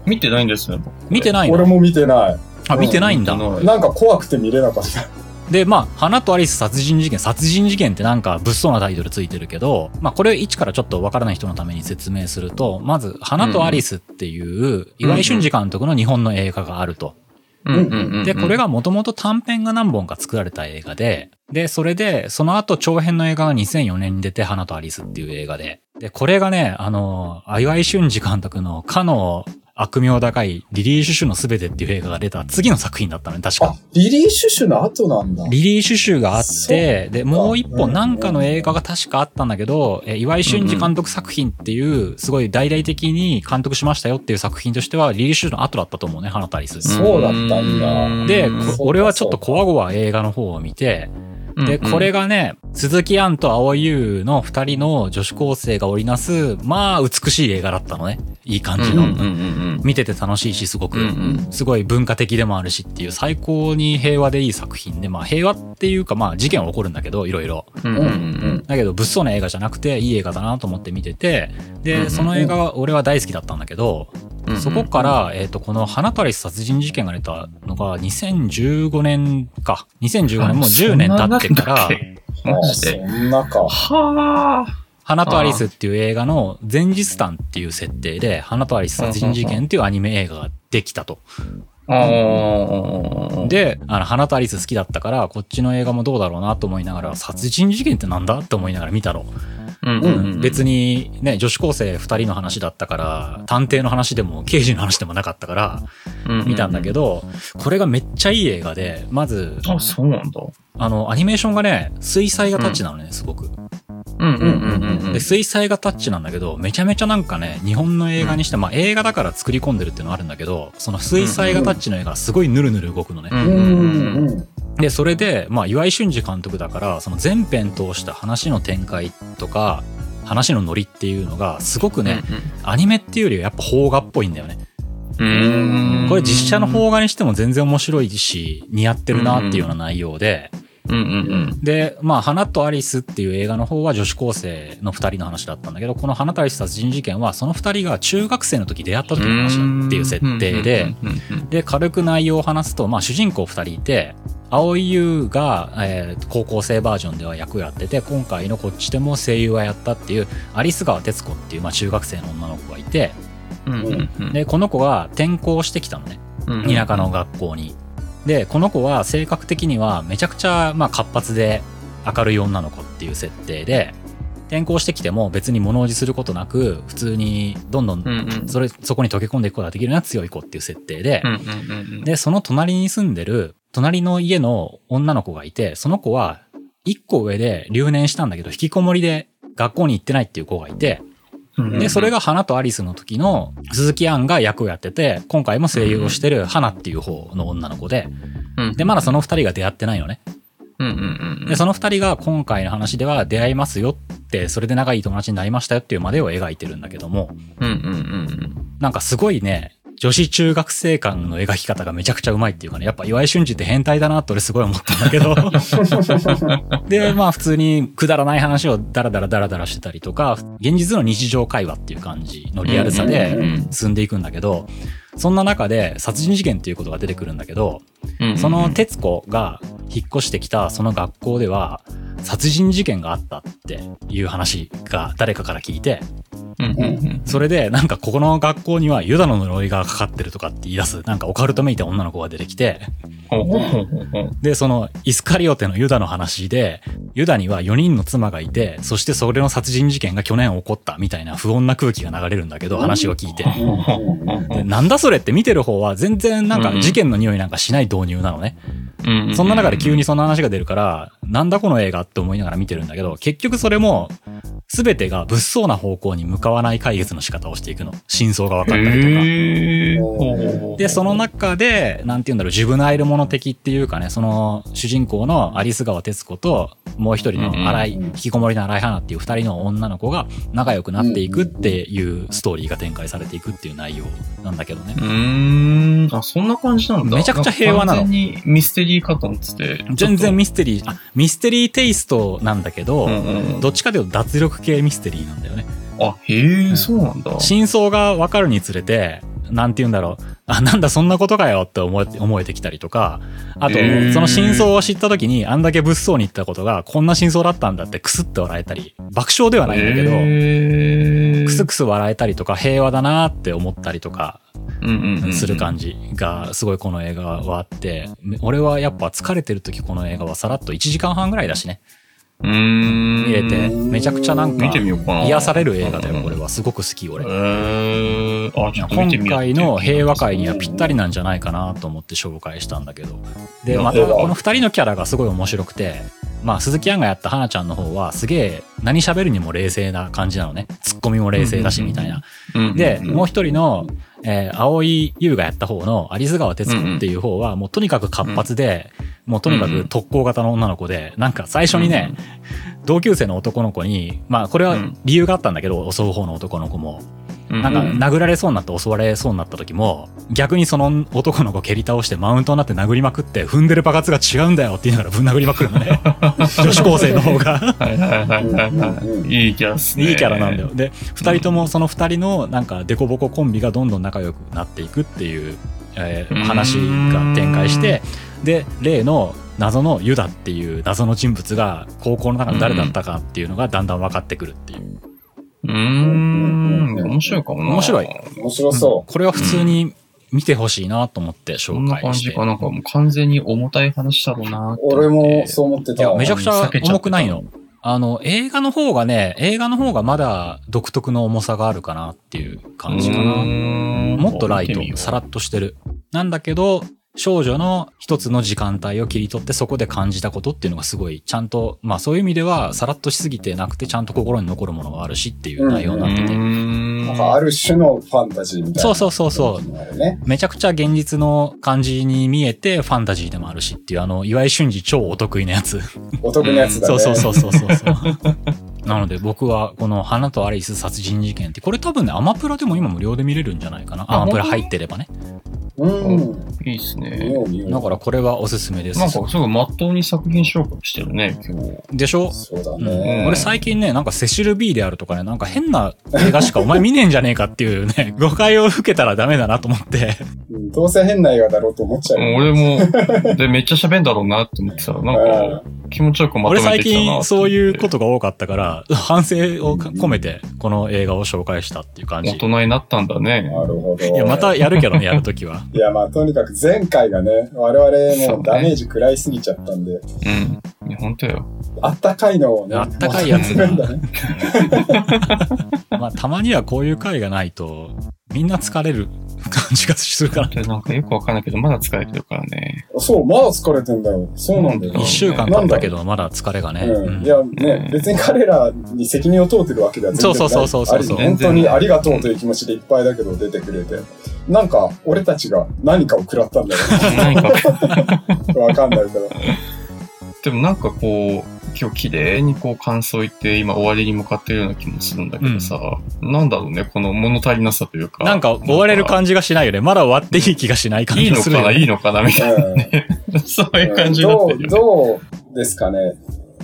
見てないんですね、僕見てないの？俺も見てない。あ、見てないんだ。うんなんか怖くて見れなかった。で、まあ、花とアリス殺人事件、殺人事件ってなんか物騒なタイトルついてるけど、まあ、これ一からちょっとわからない人のために説明すると、まず、花とアリスっていう、岩井俊二監督の日本の映画があると。で、これがもともと短編が何本か作られた映画で、で、それで、その後長編の映画が2004年に出て、花とアリスっていう映画で。で、これがね、あの、岩井俊二監督のかの悪名高いリリー・シュシュのすべてっていう映画が出た次の作品だったのね、確かあ。、リリー・シュシュの後なんだ。リリー・シュシュがあって、で、もう一うん本なんかの映画が確かあったんだけど、え岩井俊二監督作品っていう、すごい大々的に監督しましたよっていう作品としては、リリー・シュシュの後だったと思うね、花とアリス。そうだったんだで、俺はちょっとこわごわ映画の方を見て、で、うんうんこれがね、鈴木杏と蒼井優の二人の女子高生が織りなす、まあ、美しい映画だったのね。いい感じの。うんうんうん見てて楽しいし、すごく、うんうんすごい文化的でもあるしっていう最高に平和でいい作品で、まあ平和っていうかまあ事件は起こるんだけど、いろいろ。うんうんうんだけど物騒な映画じゃなくていい映画だなと思って見てて、で、その映画は俺は大好きだったんだけど、うんうんそこから、えっ、と、この花たり殺人事件が出たのが2015年か。2015年もう10年経ってから、マあジで。そんなか。はあ。花とアリスっていう映画の前日談っていう設定で、花とアリス殺人事件っていうアニメ映画ができたと。で、あの、花とアリス好きだったから、こっちの映画もどうだろうなと思いながら、殺人事件ってなんだって思いながら見たの。別にね、女子高生二人の話だったから、探偵の話でも刑事の話でもなかったから、見たんだけど。ど、これがめっちゃいい映画で、まず、あ、そうなんだ。あの、アニメーションがね、水彩画タッチなのね、すごく。うんうんうんうん。で、水彩画タッチなんだけど、めちゃめちゃなんかね、日本の映画にして、まあ映画だから作り込んでるっていうのはあるんだけど、その水彩画タッチの映画がすごいヌルヌル動くのね。うんうんうんうん。で、それで、まあ、岩井俊二監督だから、その全編通した話の展開とか、話のノリっていうのが、すごくね、アニメっていうよりはやっぱ邦画っぽいんだよね。うんうん。これ実写の邦画にしても全然面白いし、似合ってるなっていうような内容で、うんうんで、まあ、花とアリスっていう映画の方は女子高生の二人の話だったんだけど、この花とアリス殺人事件は、その二人が中学生の時出会った時の話だっていう設定で、で、軽く内容を話すと、まあ、主人公二人いて、青井優が、えー高校生バージョンでは役をやってて、今回のこっちでも声優はやったっていう、アリス川哲子っていう、まあ、中学生の女の子がいて、うんうんうん。で、この子が転校してきたのね。うん田舎の学校に。で、この子は性格的にはめちゃくちゃ、まあ、活発で明るい女の子っていう設定で、転校してきても別に物おじすることなく、普通にどんどんうんうん。それ、そこに溶け込んでいくことができるような強い子っていう設定でう、んうんうんうん。で、その隣に住んでる、隣の家の女の子がいて、その子は、一個上で留年したんだけど、引きこもりで学校に行ってないっていう子がいて、で、それが、が花とアリスの時の鈴木杏が役をやってて、今回も声優をしてる花っていう方の女の子で、で、まだその二人が出会ってないのね。で、その二人が今回の話では出会いますよって、それで仲いい友達になりましたよっていうまでを描いてるんだけども、なんかすごいね、女子中学生感の描き方がめちゃくちゃうまいっていうかね、やっぱ岩井俊二って変態だなって俺すごい思ったんだけど。で、まあ普通にくだらない話をダラダラダラダラしてたりとか、現実の日常会話っていう感じのリアルさでうん進んでいくんだけど、そんな中で殺人事件っていうことが出てくるんだけど、うん。その徹子が引っ越してきたその学校では殺人事件があったっていう話が誰かから聞いて。それでなんかここの学校にはユダの呪いがかかってるとかって言い出す、なんかオカルトめいた女の子が出てきて。で、そのイスカリオテのユダの話で、ユダには4人の妻がいて、そしてそれの殺人事件が去年起こったみたいな不穏な空気が流れるんだけど、話を聞いて。でなんだそれって見てる方は全然なんか事件の匂いなんかしない導入なのね。うんそんな中で急にそんな話が出るから、なんだこの映画って思いながら見てるんだけど、結局それも、すべてが物騒な方向に向かわない解決の仕方をしていくの。真相が分かったりとか。で、その中で、なんて言うんだろう、ジュブナイルもの的っていうかね、その、主人公のアリス川徹子と、もう一人の荒い、うんうん引きこもりの荒井花っていう二人の女の子が仲良くなっていくっていうストーリーが展開されていくっていう内容なんだけどね。うーん。あ、そんな感じなんだ。めちゃくちゃ平和なの完全にミステリーかと思ってて。全然ミミステリー、あ、ミステリーテイストなんだけど、うんうんどっちかというと脱力系ミステリーなんだよね。あ、へえ、そうなんだ。真相が分かるにつれて、なんて言うんだろう。あ、なんだそんなことかよって思え思えてきたりとか、あとその真相を知った時に、あんだけ物騒に言ったことが、こんな真相だったんだってクスって笑えたり、爆笑ではないんだけど、クスクス笑えたりとか、平和だなって思ったりとか、する感じが、すごいこの映画はあって、俺はやっぱ疲れてる時この映画はさらっと1時間半ぐらいだしね。見れて、めちゃくちゃなんか。癒される映画だよ、うんこれは。すごく好き、俺今回の平和会にはぴったりなんじゃないかなと思って紹介したんだけど。で、またこの二人のキャラがすごい面白くて、まあ鈴木杏がやった花ちゃんの方はすげえ何喋るにも冷静な感じなのね。ツッコミも冷静だしみたいな。うんで、もう一一人の、えー、青井優がやった方の有栖川哲子っていう方はもうとにかく活発で、もうとにかく特攻型の女の子で、なんか最初にね、同級生の男の子に、まあこれは理由があったんだけど、襲う方の男の子も。なんか殴られそうになって襲われそうになった時も、逆にその男の子蹴り倒してマウントになって殴りまくって、踏んでる爆発が違うんだよって言いながらぶん殴りまくるのね。女子高生の方が。はいはいキャラっすね。いいキャラなんだよ。で、二人ともその二人のなんかデコボココンビがどんどん仲良くなっていくっていう、えーうん話が展開して、で、例の謎のユダっていう謎の人物が高校の中の誰だったかっていうのがだんだん分かってくるっていう。うーん。面白いかもな。面白い面白そこれは普通に見てほしいなと思って紹そんな感介して。じか。なんかもう完全に重たい話だろうなう。俺もそう思ってた。いや、めちゃくちゃ重くないの。あの、映画の方がね、映画の方がまだ独特の重さがあるかなっていう感じかな。ももっとライト、さらっとしてる。なんだけど、少女の一つの時間帯を切り取ってそこで感じたことっていうのがすごい、ちゃんと、まあそういう意味ではさらっとしすぎてなくてちゃんと心に残るものがあるしっていう内容になってて。なんかある種のファンタジーみたいな。そうそうそうそう。めちゃくちゃ現実の感じに見えてファンタジーでもあるしっていうあの、岩井俊二超お得意なやつ。お得なやつだね。そうそうそうそうそうそう。なので僕はこの花とアリス殺人事件って、これ多分ね、アマプラでも今無料で見れるんじゃないかな。あアマプラ入ってればね。う。うん。いいっす見ね。だからこれはおすすめです。なんかすごいまっとうに作品紹介してるね、今日。でしょ？そうだうんね。俺最近ね、なんかセシル B であるとかね、なんか変な映画しかお前見ねえんじゃねえかっていうね、誤解を受けたらダメだなと思って。うんどうせ変な映画だろうと思っちゃうよ。俺も、で、めっちゃ喋んだろうなって思ってたら、なんか、気持ちよくまと俺最めてきたな近そういうと。ことが多かったから、反省を込めてこの映画を紹介したっていう感じ。大人になったんだね。なるほど。いや、またやるけどね、やるときは。いや、まあ、とにかく前回がね、我々もうダメージ食らいすぎちゃったんで、うん。いや、本当よ。あったかいのをね、あったかいやつが求めるんだね。まあ、たまにはこういう回がないと、みんな疲れる感じがするから。で なんかよくわかんないけど、まだ疲れてるからね。そう、まだ疲れてんだよ。そうなんだよ。うん一週間経ったけど、まだ疲れがね。うん、うんいやね、別に彼らに責任を問うてるわけでは全然ない。そうそうそうそうそう本当にありがとうという気持ちでいっぱいだけど出てくれて。なんか、俺たちが何かを食らったんだよ 何か、ね。わかんないけど。でもなんかこう、今日綺麗にこう感想言って今終わりに向かってるような気もするんだけどさ、なんだろうね、この物足りなさというか。なんか終われる感じがしないよね。まだ終わっていい気がしない感いいのかな、じがするよね。いいのかな、みたいうんな。そういう感じになってるよね。どう、どうですかね。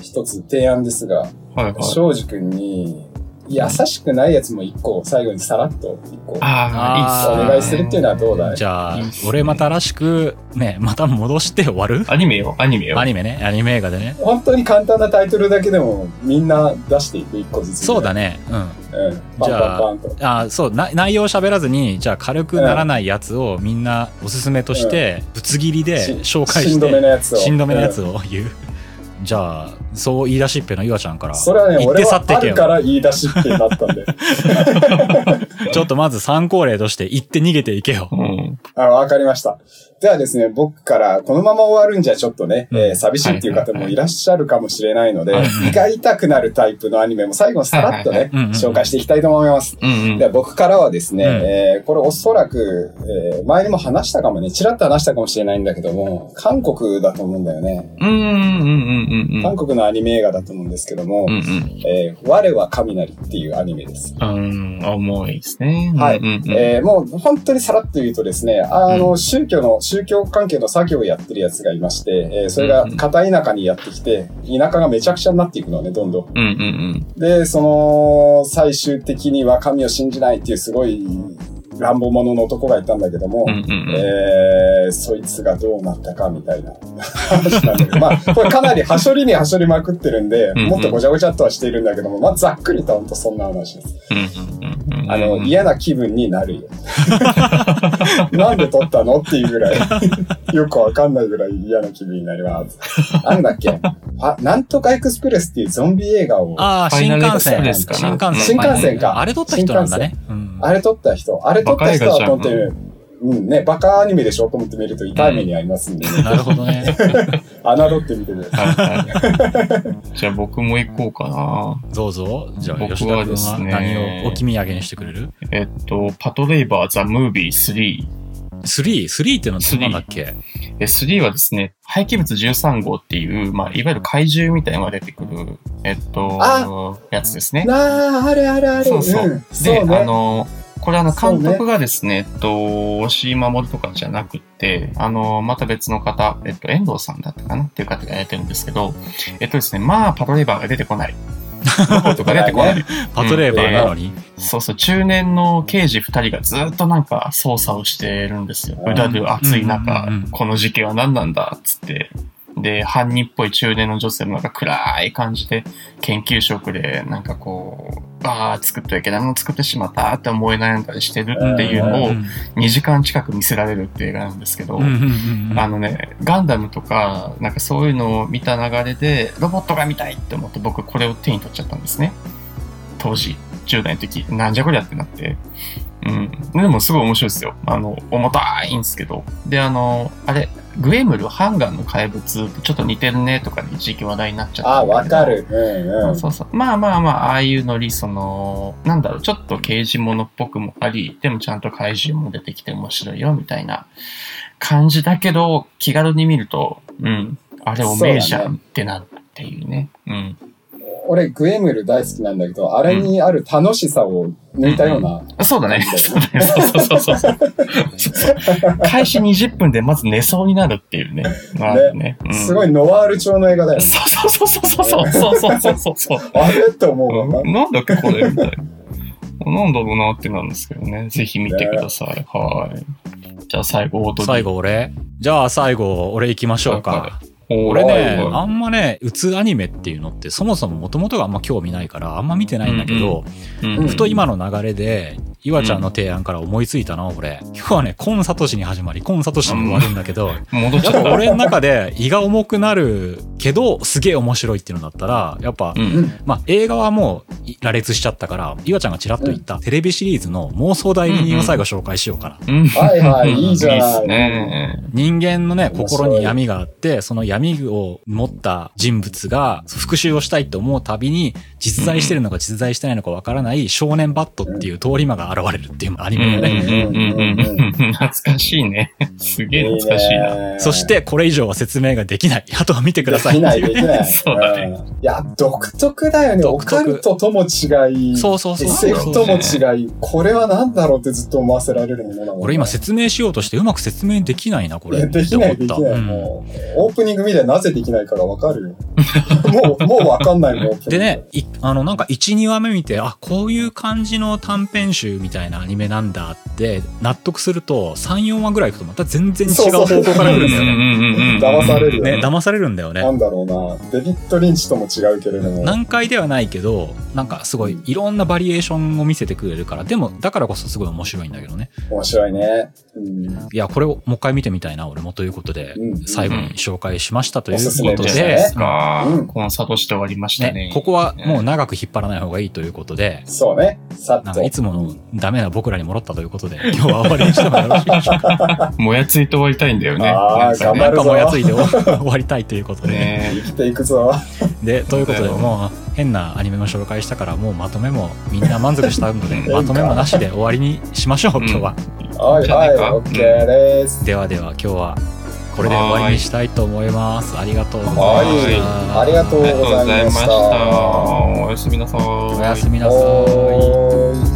一つ提案ですが、はいはい。庄司君に、優しくないやつも一個、最後にさらっと一個、ああ、いいっすね。お願いするっていうのはどうだい？じゃあいいっす、ね俺またらしく、ね、また戻して終わる？アニメよ、アニメよ。アニメね、アニメ映画でね。本当に簡単なタイトルだけでもみんな出していく一個ずつ。そうだ。ね。うん。うん。パンパンパンと。あそうな内容喋らずにじゃあ軽くならないやつをみんなおすすめとしてぶつ切りで紹介しんどめしてのやつを。しんどめのやつうんを言う、じゃあそう言い出しっぺのゆあちゃんからそれはね、言って俺はあ去ってけよるから言い出しってなったんで。ちょっとまず参考例として言って逃げていけようん。あ、わかりました。ではですね、僕からこのまま終わるんじゃちょっとね、うんえー寂しいっていう方もいらっしゃるかもしれないので、胃が痛くなるタイプのアニメも最後にさらっとね、紹介していきたいと思います。うんうん。では僕からはですね、うんえーこれおそらく、えー前にも話したかもね、ちらっと話したかもしれないんだけども、韓国だと思うんだよね。うんうんうんうんうん。韓国のアニメ映画だと思うんですけども、うんうん。えー我は雷っていうアニメです。うん、重いですね。はいえーもう本当にさらっと言うとですね、あの、宗教の、宗教関係の作業をやってるやつがいまして、えーそれが片田舎にやってきて、田舎がめちゃくちゃになっていくのね、どんどん。うんうん。で、その、最終的には神を信じないっていうすごい乱暴者の男がいたんだけども、うん。うんうんうん。えー、そいつがどうなったかみたいな 話なんだけど、まあ、これかなりはしょりにはしょりまくってるんで、うんうんもっとごちゃごちゃっとはしているんだけども、まあ、ざっくりとほんとそんな話です。うんうんうんうん。あの、嫌な気分になるよ。なんで撮ったのっていうぐらい、よくわかんないぐらい嫌な気分になります。なんだっけ？あ、なんとかエクスプレスっていうゾンビ映画を、ああ新幹線。プレスかな新幹線。新幹線かあれ撮った人なんだね。うんれ撮った人、あれ撮った人はバカ映画じゃん撮ってる。うんね、バカアニメでしょと思って見ると痛い目に遭いますんで、ねなるほどね。侮ってみてください。はいはい。じゃあ僕も行こうかな。どうぞ。じゃあ、僕は吉田君はですね何をお気味上げにしてくれる？えっと、パトレイバーザ・ムービー3。?3?3 3ってのはどんなんだっけ？え3はですね、廃棄物13号っていう、まあ、いわゆる怪獣みたいなのが出てくる、えっと、やつですね。なあ、あるあるある。そうそう。んで、そうね。あの、これあの、監督がですね、えっと、押井守とかじゃなくって、あの、また別の方、えっと、遠藤さんだったかな？っていう方がやってるんですけど、えっとですね、まあ、パトレーバーが出てこない。ロボットが出てこない。パトレーバーなのに。そうそう、中年の刑事二人がずっとなんか捜査をしてるんですよ。うんうだる暑い中、うんうんうんこの事件は何なんだ？っつって。で、犯人っぽい中年の女性もなんか暗い感じで、研究職でなんかこう、ああ、作ってはいけないもの作ってしまったって思い悩んだりしてるっていうのをうん2時間近く見せられるっていう映画なんですけど、あのね、ガンダムとか、なんかそういうのを見た流れで、ロボットが見たいって思って僕これを手に取っちゃったんですね。当時、10代の時、なんじゃこりゃってなって。うん。でもすごい面白いですよ。あの、重たいんですけど。で、あの、あれ、グエムル、ハンガンの怪物ってちょっと似てるねとかで一時期話題になっちゃったあ。わかる。うんうん。そうそう。まあまあまあ、ああいうノリ、その、なんだろう、ちょっと刑事物っぽくもあり、でもちゃんと怪獣も出てきて面白いよ、みたいな感じだけど、気軽に見ると、うん、あれおめえじゃんってなるっていうね。うん。俺、グエムル大好きなんだけど、あれにある楽しさを抜いたような。そうだね。そうだね。そうそうそうそう。開始20分でまず寝そうになるっていうね。まあね。うんすごいノワール調の映画だよね。そうそうそうそうそうそうそうそうそうそう。あれ？って思うわ。なんだっけこれ？みたいな。なんだろうなってなんですけどね。ぜひ見てください。はい。じゃあ最後、最後俺？じゃあ最後俺行きましょうか。俺俺ね、はいあんまね、うつアニメっていうのってそもそも元々があんま興味ないからあんま見てないんだけど、うんふと今の流れで、岩ちゃんの提案から思いついたな、俺。今日はね、コンサトシに始まり、コンサトシに終わるんだけど、戻っちゃった。俺の中で胃が重くなるけど、すげえ面白いっていうのだったら、やっぱ、うん。まあ映画はもう羅列しちゃったから、岩ちゃんがちらっと言ったテレビシリーズの妄想代理人を最後紹介しようかな。うん。はいはい、いいじゃいいっすない。ね。人間のね、心に闇があって、その闇闇を持った人物が復讐をしたいと思うたびに、実在してるのか実在してないのかわからない少年バットっていう通り魔が現れるっていうアニメだね。うんうんうん。懐かしいね。すげえ懐かしいな。ねそして、これ以上は説明ができない。あとは見てくださいできない。できない。そうだねんいや、独特だよね。オ独特カルトとも違い、そうそうそう SF とも違い、これは何だろうってずっと思わせられるものなの。これ今説明しようとしてうまく説明できないな、これ。できない、できない。うんもう、オープニング見てなぜできないかがわかるよ。もう、もうわかんないもん。でね、いあの、なんか1、2話目見て、あ、こういう感じの短編集みたいなアニメなんだって納得すると、3、4話ぐらい行くとまた全然違う方向から来るんだよね。騙されるよね、騙されるんだよね。なんだろうな。デビッド・リンチとも違うけれども。難解ではないけど、なんかすごいいろんなバリエーションを見せてくれるから、でもだからこそすごい面白いんだけどね。面白いね。うん。いや、これをもう一回見てみたいな、俺もということで、うん最後に紹介しましたということでめですね、かうんこのサトシで終わりましたねね、。ここはもう長く引っ張らない方がいいということで、そうね。さっと。なんかいつものダメな僕らに戻ったということで、今日は終わりにしてもよろしいでしょうか。もやついて終わりたいんだよね。あーなんかね頑張るぞかもやついて終わりたいということで。ね生きていくぞ。で、ということで、もう変なアニメも紹介したから、もうまとめもみんな満足したので、かまとめもなしで終わりにしましょう、うん今日は。はいはい、じゃあねか？オッケーです。ではでは、今日はこれで終わりにしたいと思います。ありがとうございまはいした。ありがとうありがとうございました。おおやすみなさい。おやすみなさい